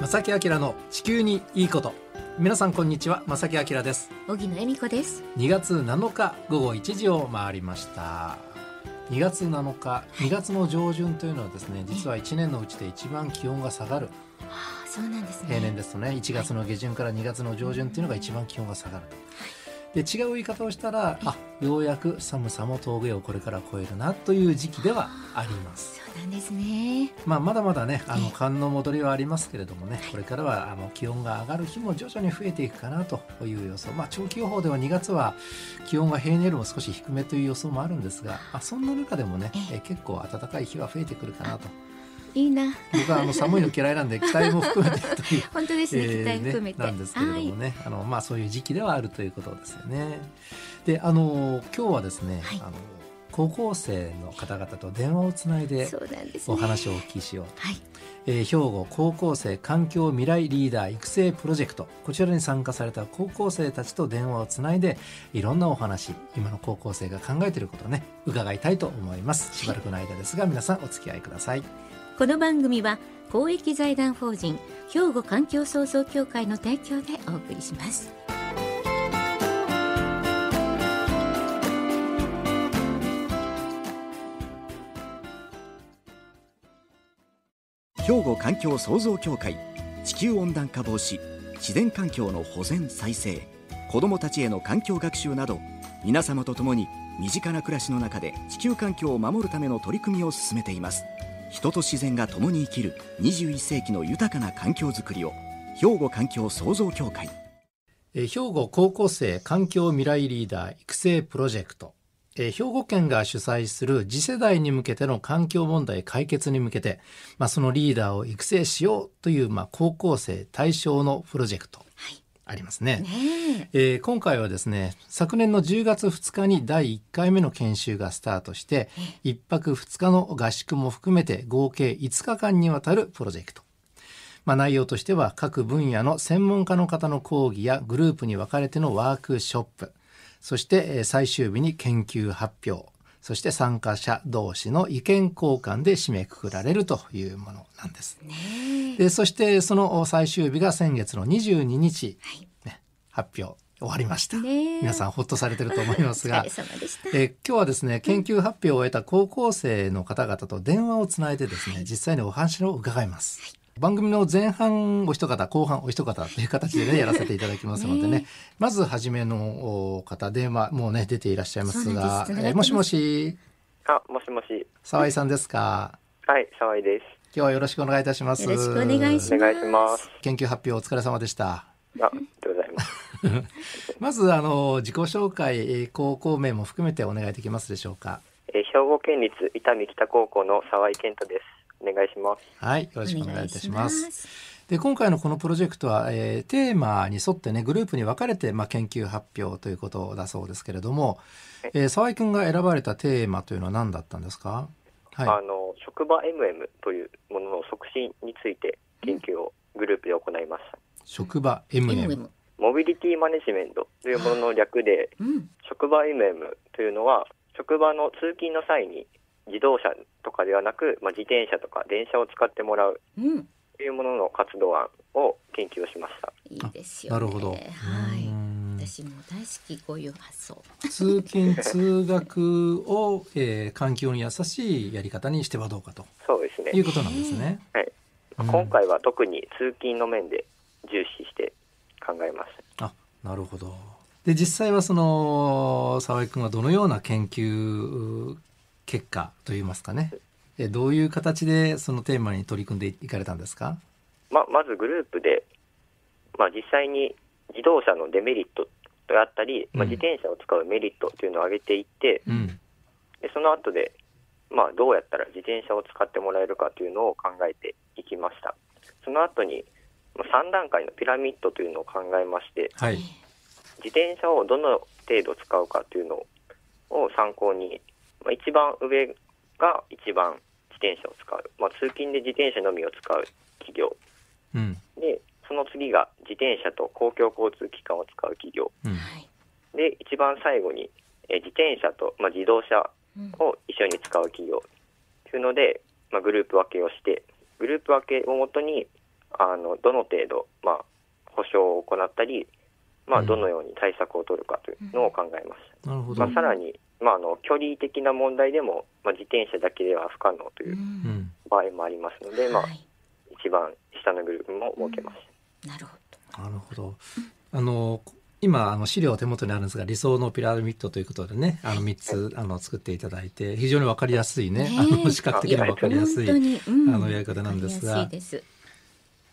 正木明の地球にいいこと。皆さんこんにちは。正木明です。荻野恵美子です。2月7日午後1時を回りました。2月7日2月の上旬というのはですね実は1年のうちで一番気温が下がる。ああそうなんですね。平年ですとね1月の下旬から2月の上旬というのが一番気温が下がると、で違う言い方をしたらあようやく寒さも峠をこれから越えるなという時期ではあります。そうなんですね。まあ、まだまだねあのええ寒の戻りはありますけれどもねこれからはあの気温が上がる日も徐々に増えていくかなという予想、まあ、長期予報では2月は気温が平年よりも少し低めという予想もあるんですが、まあ、そんな中でもね、ええ。え結構暖かい日は増えてくるかなと。いいな。僕はあの寒いの嫌いなんで 期待も含めてという。本当ですね、えー期待含めて、なんですけれどもね、あのまあそういう時期ではあるということですよね。で、あの今日はですね、はい。あの高校生の方々と電話をつないでお話をお聞きしようと。はい。えー兵庫高校生環境未来リーダー育成プロジェクト。こちらに参加された高校生たちと電話をつないでいろんなお話今の高校生が考えていることをね伺いたいと思います。しばらくの間ですが皆さんお付き合いください。この番組は公益財団法人兵庫環境創造協会の提供でお送りします兵庫環境創造協会地球温暖化防止自然環境の保全再生子どもたちへの環境学習など皆様と共に身近な暮らしの中で地球環境を守るための取り組みを進めています。人と自然が共に生きる21世紀の豊かな環境づくりを兵庫環境創造協会。え兵庫高校生環境未来リーダー育成プロジェクト。えー兵庫県が主催する次世代に向けての環境問題解決に向けて、まあ、そのリーダーを育成しようという、まあ、高校生対象のプロジェクトはいありますね。ねえー今回はですね昨年の10月2日に第1回目の研修がスタートして1泊2日の合宿も含めて合計5日間にわたるプロジェクト。まあ、内容としては各分野の専門家の方の講義やグループに分かれてのワークショップそしてえー最終日に研究発表。そして参加者同士の意見交換で締めくくられるというものなんです。でそしてその最終日が先月の22日、はい。ね、発表終わりました、皆さんほっとされてると思います おがえー今日はですね研究発表を終えた高校生の方々と電話をつないでですね、実際にお話を伺います、番組の前半お一方後半お一方という形でねやらせていただきますのでねねまず初めのお方電話もうね出ていらっしゃいますがすえーもしもし？あ、もしもし。沢井さんですか？はい、沢井です。今日はよろしくお願いいたしますよろしくお願いしますお願いします。研究発表お疲れ様でしたあ、ありがとうございます。まずあの自己紹介えー高校名も含めてお願いできますでしょうか？えー兵庫県立伊丹北高校の沢井健人です。お願いします。はいよろしくお願いいたします。で今回のこのプロジェクトは、えーテーマに沿ってねグループに分かれて、まあ、研究発表ということだそうですけれども、えー沢井くんが選ばれたテーマというのは何だったんですか？はい。あの、職場 MM というものの促進について研究をグループで行いました。職場 MM MM モビリティマネジメントというものの略で、うん。職場 MM というのは、職場の通勤の際に自動車とかではなく、まあ、自転車とか電車を使ってもらううんというものの活動案を研究をしました。いいですよねなるほど、はういん私も大好きこういう発想通勤通学を、えー環境に優しいやり方にしてはどうかとそうですねい。うことなんですね。はい。うん今回は特に通勤の面で重視して考えました。あなるほどで実際はその沢井君はどのような研究結果といいますかね。えどういう形でそのテーマに取り組んでいかれたんですか？ままずグループで、まあ、実際に自動車のデメリットであったり、まあ、うん自転車を使うメリットというのを挙げていって、うん。でその後で、まあ、どうやったら自転車を使ってもらえるかというのを考えていきました。その後に、まあ、3段階のピラミッドというのを考えまして、はい。自転車をどの程度使うかというのを参考に、まあ、一番上が一番自転車を使う、まあ、通勤で自転車のみを使う企業。うん。でその次が自転車と公共交通機関を使う企業。うん。はい。で一番最後にえー自転車と、まあ、自動車うん。を一緒に使う企業。というので、まあ、グループ分けをしてグループ分けをもとにあのどの程度、まあ、保証を行ったり、まあ、うん。どのように対策を取るかというのを考えました。なるほど。まあ、さらに、まあ、あの距離的な問題でも、まあ、自転車だけでは不可能といううん。場合もありますので、まあは、い。一番下のグループも設けました。なるほど。なるほど。あの今あの資料手元にあるんですが理想のピラミッドということでねあの3つあの作っていただいて非常に分かりやすいねあの視覚的にも分かりやすいあのやり方なんですが。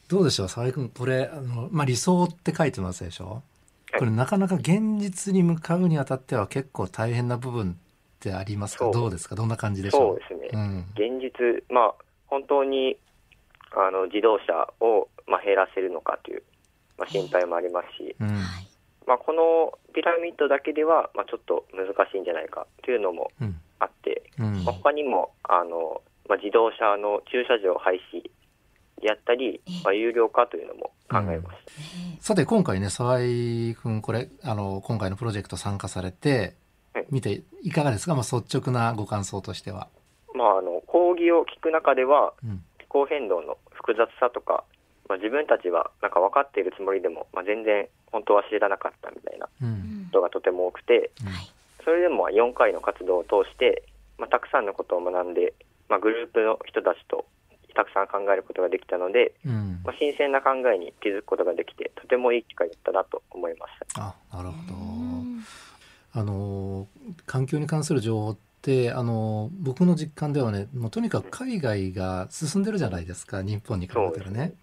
どうでしょう沢井君これあの、まあ、理想って書いてますでしょ？これなかなか現実に向かうにあたっては結構大変な部分ってありますか？どうですか？どんな感じでしょう？そうですね、うん。現実、まあ、本当にあの自動車を、まあ、減らせるのかという、まあ、心配もありますし、うん。はい。まあ、このピラミッドだけでは、まあ、ちょっと難しいんじゃないかというのもうん。あって、うん。まあ、他にもあの、まあ、自動車の駐車場廃止であったり、まあ、有料化というのも考えました。さて今回ね沢井君これあの今回のプロジェクト参加されてはい。見ていかがですか、まあ、率直なご感想としては。まあ、あの講義を聞く中ではうん。気候変動の複雑さとか、まあ、自分たちはなんか分かっているつもりでも、まあ、全然本当は知らなかったみたいなうん。ことがとても多くてうんはい。それでも4回の活動を通して、まあ、たくさんのことを学んで、まあ、グループの人たちとたくさん考えることができたので、うんまあ、新鮮な考えに気づくことができてとてもいい機会だったなと思いました。あなるほど。うんあの環境に関する情報ってあの僕の実感ではねもうとにかく海外が進んでるじゃないですか日本に比べたらね。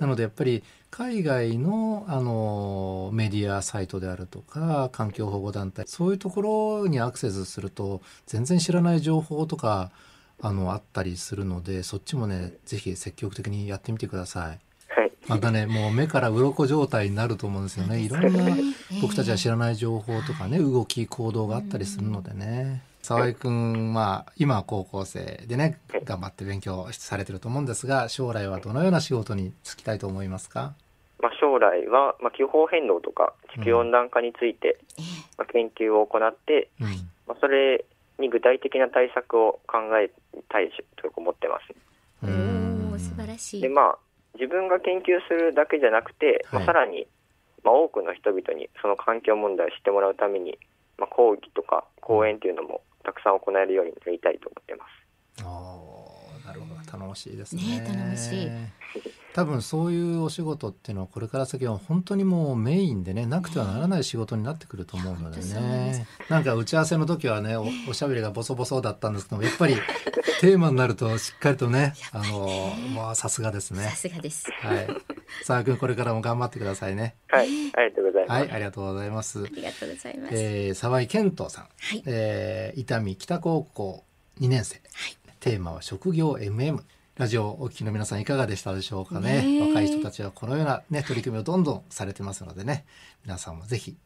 なのでやっぱり海外のあのメディアサイトであるとか環境保護団体そういうところにアクセスすると全然知らない情報とかあのあったりするのでそっちもねぜひ積極的にやってみてください。はい、またねもう目から鱗状態になると思うんですよね。い。ろんな僕たちは知らない情報とかね動き行動があったりするのでね。沢井君まあ今は高校生でね頑張って勉強されてると思うんですが将来はどのような仕事に就きたいと思いますか？まあ、将来は、まあ、気候変動とか地球温暖化について、まあ、研究を行って、うん。まあ、それに具体的な対策を考えたいと思ってます。素晴らしいでまあ自分が研究するだけじゃなくて、まあ、はいさらに、まあ、多くの人々にその環境問題を知ってもらうために、まあ、講義とか講演というのもたくさん行えるようになりたいと思ってます。あーなるほど。頼もしいですね。ね頼もしい。多分そういうお仕事っていうのはこれから先は本当にもうメインでねなくてはならない仕事になってくると思うのでね。なんか打ち合わせの時はねお おしゃべりがボソボソだったんですけどもやっぱりテーマになるとしっかりとねあのもうさすがですね。さすがです。はい。沢井君これからも頑張ってくださいね。はい、ありがとうございます。はいありがとうございます。ありがとうございます、えー、沢井健人さん、はい。えー伊丹北高校2年生、テーマは職業 MM ラジオをお聞きの皆さんいかがでしたでしょうかね。若い人たちはこのような、ね、取り組みをどんどんされてますのでね。皆さんもぜひ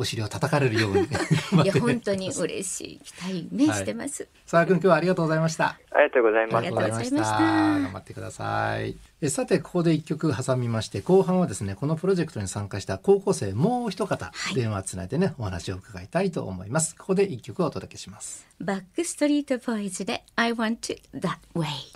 お尻を叩かれるように いや 本当に嬉しい。期待ね、はい。してます。沢井君今日はありがとうございました。ありがとうございました。頑張ってください。えさてここで一曲挟みまして後半はですねこのプロジェクトに参加した高校生もう一方、電話つないでねお話を伺いたいと思います。ここで一曲をお届けします。バックストリートボーイズで I want to that way はい、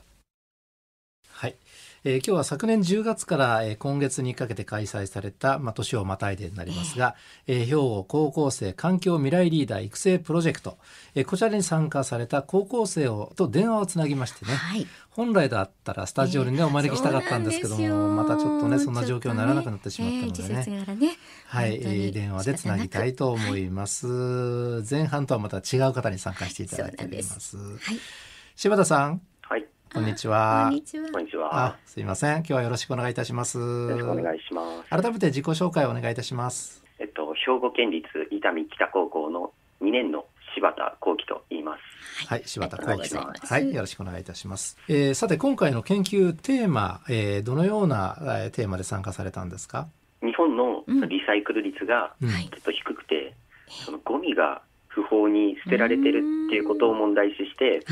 えー今日は昨年10月から、えー今月にかけて開催された、まあ、年をまたいでになりますが、えー。兵庫高校生環境未来リーダー育成プロジェクト、えーこちらに参加された高校生をと電話をつなぎましてね、はい。本来だったらスタジオにね、えーお招きしたかったんですけどもまたちょっとねそんな状況にならなくなってしまったのでね。ね。はい、えー電話でつなぎたいと思います。前半とはまた違う方に参加していただいております。はい。柴田さん、はい、こんにちこはん。にちはこんにちはあ。、すいません。今日はよろしくお願いいたします。よよろしくお願いします。改めて自己紹介をお願いいたします。えっと、兵庫県立伊丹北高校の2年の柴田幸喜と言います。はい、柴田幸喜さん。はい、よろしくお願いいたします。えーさて、今回の研究テーマ、えーどのような、えーテーマで参加されたんですか？日本のうんリサイクル率がちょっと低くて、そのゴミが不法に捨てられてるっていうことを問題視して。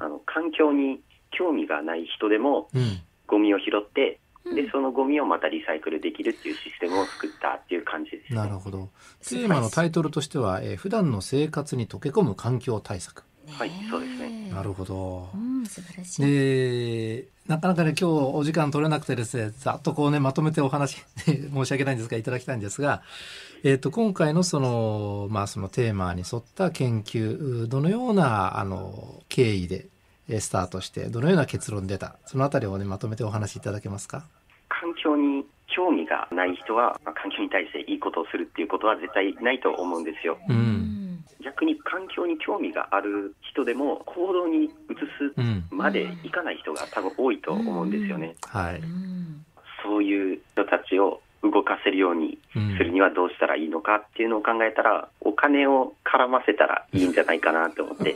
あの環境に興味がない人でもうん。ゴミを拾って、うんでそのゴミをまたリサイクルできるっていうシステムを作ったっていう感じです、なるほど。テーマのタイトルとしては、えー普段の生活に溶け込む環境対策。はいそうですねなるほどう。ん素晴らしいでなかなかね今日お時間取れなくてですねざっとこうねまとめてお話 申し訳ないんですがいただきたいんですが、えっと今回のそのまあそのテーマに沿った研究どのようなあの経緯でえスタートしてどのような結論出た？そのあたりをねまとめてお話しいただけますか？環境に興味がない人は、まあ環境に対していいことをするっていうことは絶対ないと思うんですよ。ううんん逆に環境に興味がある人でも行動に移すうんまでいかない人が多分多いと思うんですよね。はい。うんそういう人たちを動かせるようにうんするにはどうしたらいいのかっていうのを考えたら、お金を絡ませたらいいんじゃないかなと思って、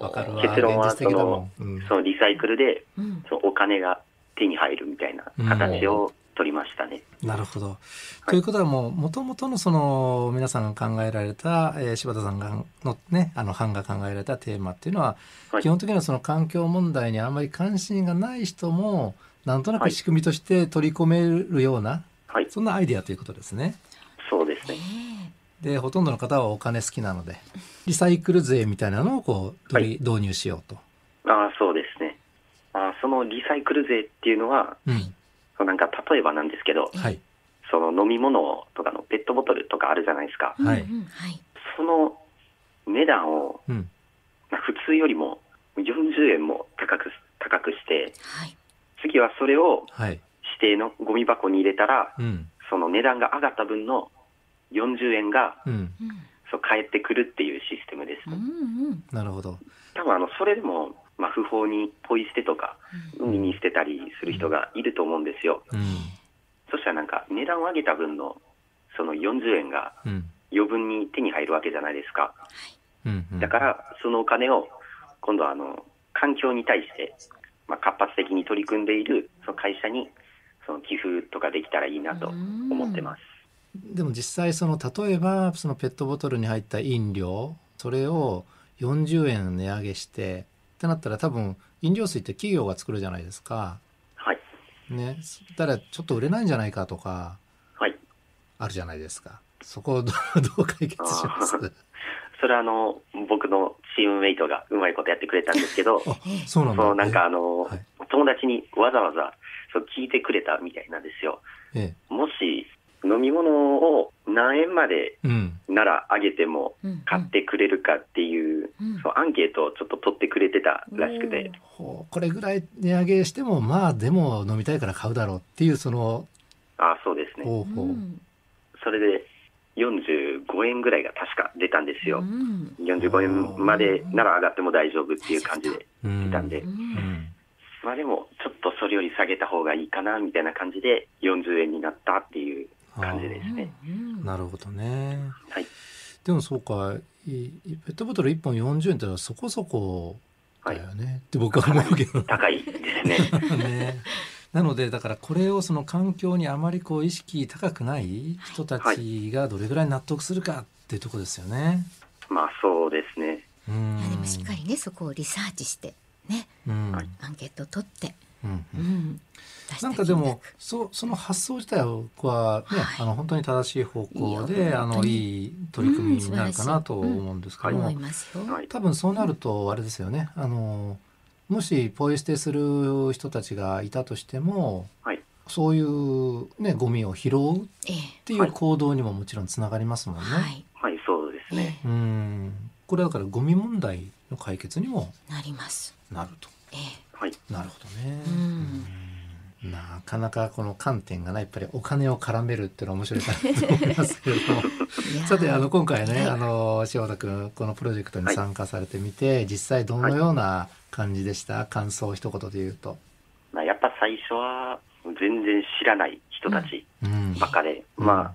わかるわ。結論は現実的だもん。うんそのリサイクルでうんそのお金が手に入るみたいな形を取りましたね。なるほど。ということはもう、もともとのその、皆さんが考えられた、えー柴田さんがのね、あの、班が考えられたテーマっていうのは、はい基本的にはその環境問題にあまり関心がない人も、なんとなく仕組みとして取り込めるような、はい、そんなアイデアということですね。そうですね。で、ほとんどの方はお金好きなので、リサイクル税みたいなのをこう、取り、導入しようと。ああ、そうですね。ああそのリサイクル税っていうのは、うん。そうなんか例えばなんですけど、はい。その飲み物とかのペットボトルとかあるじゃないですか。はいその値段をうん。まあ普通よりも40円も高く高くして、はい次はそれをはい。指定のゴミ箱に入れたら、うん。その値段が上がった分の40円がうん。うんそう返ってくるっていうシステムです。うんうんなるほど。多分あのそれでも、まあ、不法にポイ捨てとか海に捨てたりする人がいると思うんですよ。うん。そしたらなんか値段を上げた分のその40円がうん。余分に手に入るわけじゃないですか。だからそのお金を今度はあの環境に対して、まあ、活発的に取り組んでいるその会社にその寄付とかできたらいいなと思ってます。でも実際その例えばそのペットボトルに入った飲料それを40円値上げしてってなったら多分飲料水って企業が作るじゃないですか。はい。ね。そしたらちょっと売れないんじゃないかとかはい。あるじゃないですか。そこをどう どう解決します？あ それはあの僕のチームメイトがうまいことやってくれたんですけど、あそうなんだ。そうなんかあの、はい友達にわざわざそう聞いてくれたみたいなんですよ。ええ。もし飲み物を何円までうん。ならあげてもうん買ってくれるかっていう、うんそうアンケートをちょっと取ってくれてたらしくて、これぐらい値上げしてもまあでも飲みたいから買うだろうっていうそのあそうですね。方法。うんそれで45円ぐらいが確か出たんですよ。うん45円までなら上がっても大丈夫っていう感じでうん出たんで、ううんん。まあでもちょっとそれより下げた方がいいかなみたいな感じで40円になったっていう感じですね。うんなるほどね。はい。でもそうか、いいペットボトル1本40円ってのはそこそこだよね、って僕は思うけど高いですね。ね。なのでだからこれをその環境にあまりこう意識高くない人たちがどれぐらい納得するかっていうところですよね。まあそうですね。うんいやでもしっかりねそこをリサーチしてねうんはいアンケートを取って、うんううんなんかでもそその発想自体はね、はいあの本当に正しい方向いであのいい取り組みになるかなとうん思うんですけども、思いますよ。はい。多分そうなるとあれですよねあのもしポイ捨てする人たちがいたとしてもはい。そういうねゴミを拾うっえていう行動にももちろんつながりますもんね。えはい。はい、そうですね。えうんこれだからゴミ問題の解決にもえなります。なると。えはい。なるほどね。うん。うん。なかなかこの観点がねやっぱりお金を絡めるっていうのは面白いかなと思いますけれども。さてあの今回ね、はい。あの塩田君このプロジェクトに参加されてみて、実際どのような感じでした、感想を一言で言うと。まあやっぱ最初は全然知らない人たちうん。ばっかで、うん。まあ、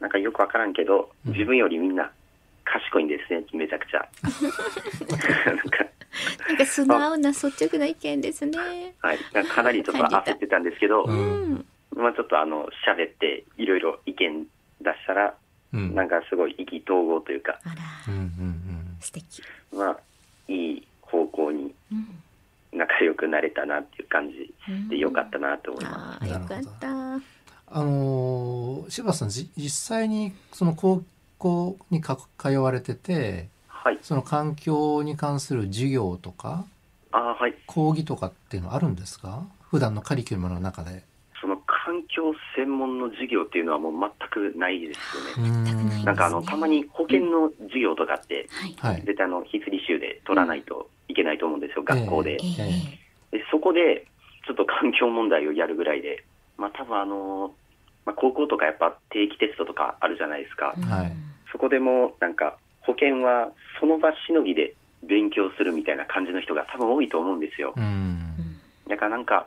なんかよくわからんけど、うん。自分よりみんな賢いんですね、めちゃくちゃ。なんか、なんか素直な率直な意見ですね。はい。かなりちょっと焦ってたんですけど。まあちょっとあの、喋っていろいろ意見出したら、うんなんかすごい意気投合というか、あらうんうん素敵。まあ、いい方向にうん仲良くなれたなっていう感じうんでよかったなと思いまああよかった。うんあのー柴田さんじ実際にその高校にか通われててす。はい。その環境に関する授業とかあーはい。講義とかっていうのはあるんですか？普段のカリキュラムの中で。その環境専門の授業っていうのはもう全くないですよね。なんかあの、たまに保険の授業とかって、はいはい。絶対あの、必理習で取らないといけないと思うんですよ、学校で。えええでそこで、ちょっと環境問題をやるぐらいで、まあ多分あの、まあ高校とかやっぱ定期テストとかあるじゃないですか。はいそこでもなんか保険はその場しのぎで勉強するみたいな感じの人が多分多いと思うんですよう。ん。うんだからなんか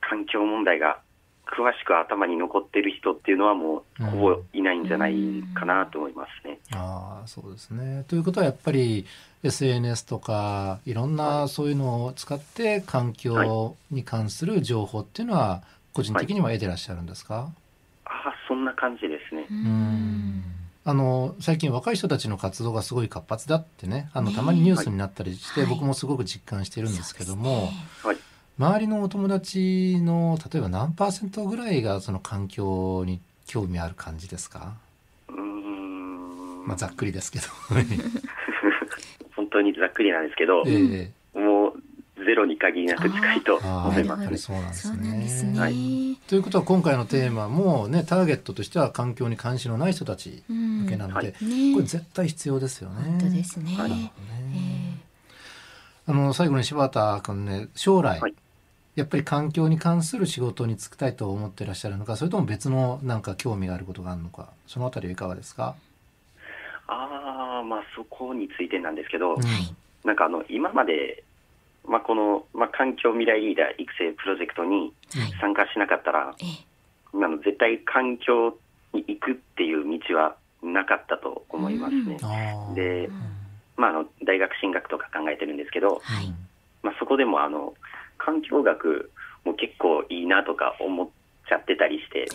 環境問題が詳しく頭に残ってる人っていうのはもうほぼいないんじゃないかなと思いますね。ああそうですね。ということはやっぱり SNS とかいろんなそういうのを使って環境に関する情報っていうのは個人的には得てらっしゃるんですか、ああ、そんな感じですね。ううんんあの最近若い人たちの活動がすごい活発だってねあのたまにニュースになったりして、はい僕もすごく実感してるんですけども。周りのお友達の例えば何パーセントぐらいがその環境に興味ある感じですか、うーん。まあ、ざっくりですけど。本当にざっくりなんですけど、ええもうゼロに限りなく近いとああ思いますね。やっぱり。そうなんですね。はい。ということは今回のテーマもねターゲットとしては環境に関心のない人たちうん。向けなので、はい。ねこれ絶対必要ですよね。本当ですね、はい。なるほどえ。ねあの最後に柴田君ね将来、はい。やっぱり環境に関する仕事に就きたいと思ってらっしゃるのかそれとも別のなんか興味があることがあるのかそのあたりはいかがですか、ああ、まあそこについてなんですけど、うん。はい。なんかあの、今まで、まあこの、まあ環境未来リーダー育成プロジェクトにはい。参加しなかったら、ええ。あの絶対環境に行くっていう道はなかったと思いますね。でうん。まああの、大学進学とか考えてるんですけど、はい。まあそこでもあの、環境学も結構いいなとか思っちゃってたりして、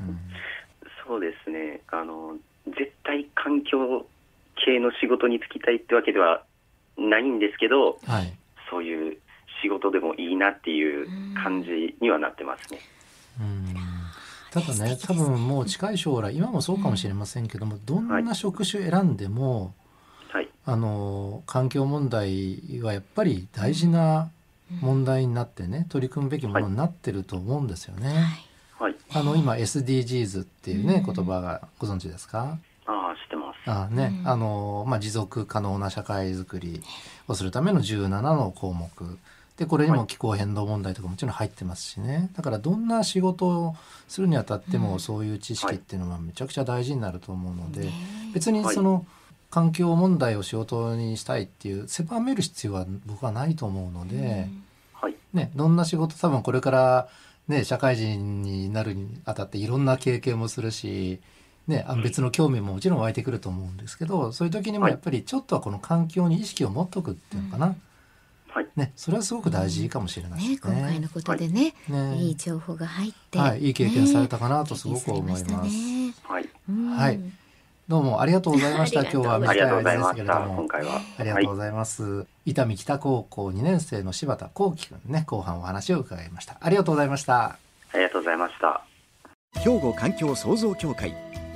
う んうん。そうですね、あの、絶対環境系の仕事に就きたいってわけではないんですけど、はいそういう仕事でもいいなっていう感じにはなってますね。うんただね多分もう近い将来今もそうかもしれませんけども、どんな職種選んでも、はい。あの環境問題はやっぱり大事な問題になってね取り組むべきものになってると思うんですよね。はい。あの今 SDGs っていうね、うん言葉がご存知ですか？あね、うん。あのまあ、持続可能な社会づくりをするための17の項目。でこれにも気候変動問題とかもちろん入ってますしね。だからどんな仕事をするにあたってもうん。そういう知識っていうのはめちゃくちゃ大事になると思うので、ね別にその環境問題を仕事にしたいっていう狭める必要は僕はないと思うので、はい。ね、どんな仕事多分これから、ね、社会人になるにあたっていろんな経験もするし、ね、あ別の興味ももちろん湧いてくると思うんですけどそういう時にもはいやっぱりちょっとはこの環境に意識を持っとくっていうのかな、はい。ね、それはすごく大事かもしれないねですね。今回のことでね、ねいい情報が入って、はい、いい経験されたかなとすごく思います。ねはい。うんはいどうもありがとうございました。今日はありがとうござい短い間ですました。けれども今。回は。ありがとうございます。伊丹北高校2年生の柴田幸輝くんね、後半お話を伺いました。ありがとうございました。ありがとうございました。兵庫環境創造協会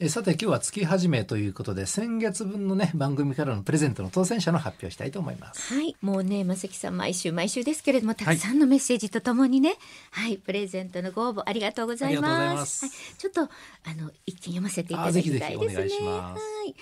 えさて今日は月始めということで先月分のね番組からのプレゼントの当選者の発表したいと思います。はい、もうね、まさきさん、毎週毎週ですけれども、たくさんのメッセージとともにね。はい、プレゼントのご応募ありがとうございます。ありがとうございますはい、ちょっと、あの、一気に読ませていただきたいですね。はい。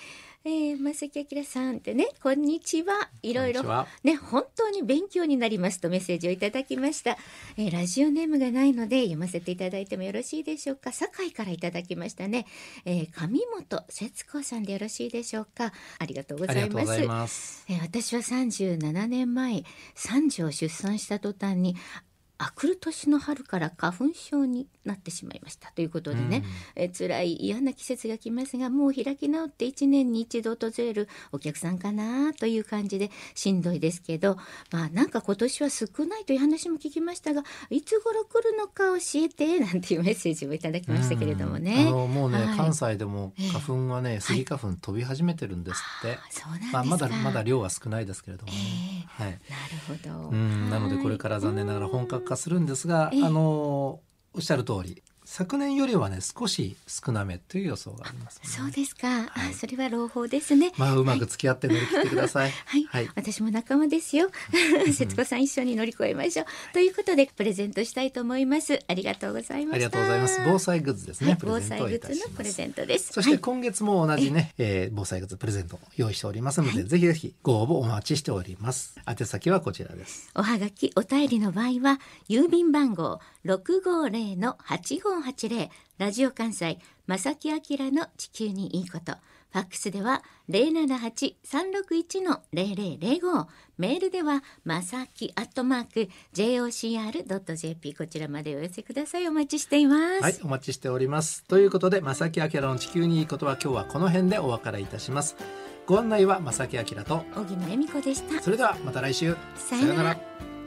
えー、まさきあきらさんってね、こんにちは。いろいろね、本当に勉強になりますとメッセージをいただきました。えー、ラジオネームがないので読ませていただいてもよろしいでしょうか。堺からいただきましたね。えー、上本節子さんでよろしいでしょうか。ありがとうございますありがとうござい。ます。えー私は37年前三女を出産した途端にあ来る年の春から花粉症になってしまいました。ということでね、え辛い嫌な季節が来ますがもう開き直って1年に一度訪れるお客さんかなという感じでしんどいですけど。まあなんか今年は少ないという話も聞きましたがいつ頃来るのか教えてなんていうメッセージをいただきましたけれどもね。あのもうね、はい。関西でも花粉はね、スギ花粉飛び始めてるんですって。まあまだまだ量は少ないですけれどもね。はい。なるほど。うん、なのでこれから残念ながら本格化するんですが、ええ。あのおっしゃる通り昨年よりはね少し少なめという予想があります、ね。そうですか、はいあそれは朗報ですね。まあうまく付き合って乗り切ってください。はい、はい。私も仲間ですよ。節子さん一緒に乗り越えましょう。ということでプレゼントしたいと思います。ありがとうございました。ありがとうございます。防災グッズですね。はい、防災グッズ。のプレゼントです。そしてはい今月も同じね、えー防災グッズプレゼントを用意しておりますので、ぜひぜひご応募お待ちしております。宛先はこちらです。おはがきお便りの場合は郵便番号六五零の八五八零ラジオ関西正木明の地球にいいこと。ファックスでは零七八三六一の零零零五メールではまさきアットマーク jocr ドット jp こちらまでお寄せくださいお待ちしています。はい、お待ちしております。ということで、正木明の地球にいいことは今日はこの辺でお別れいたします。ご案内は正木明と、小木野恵美子でした。それではまた来週。さよなら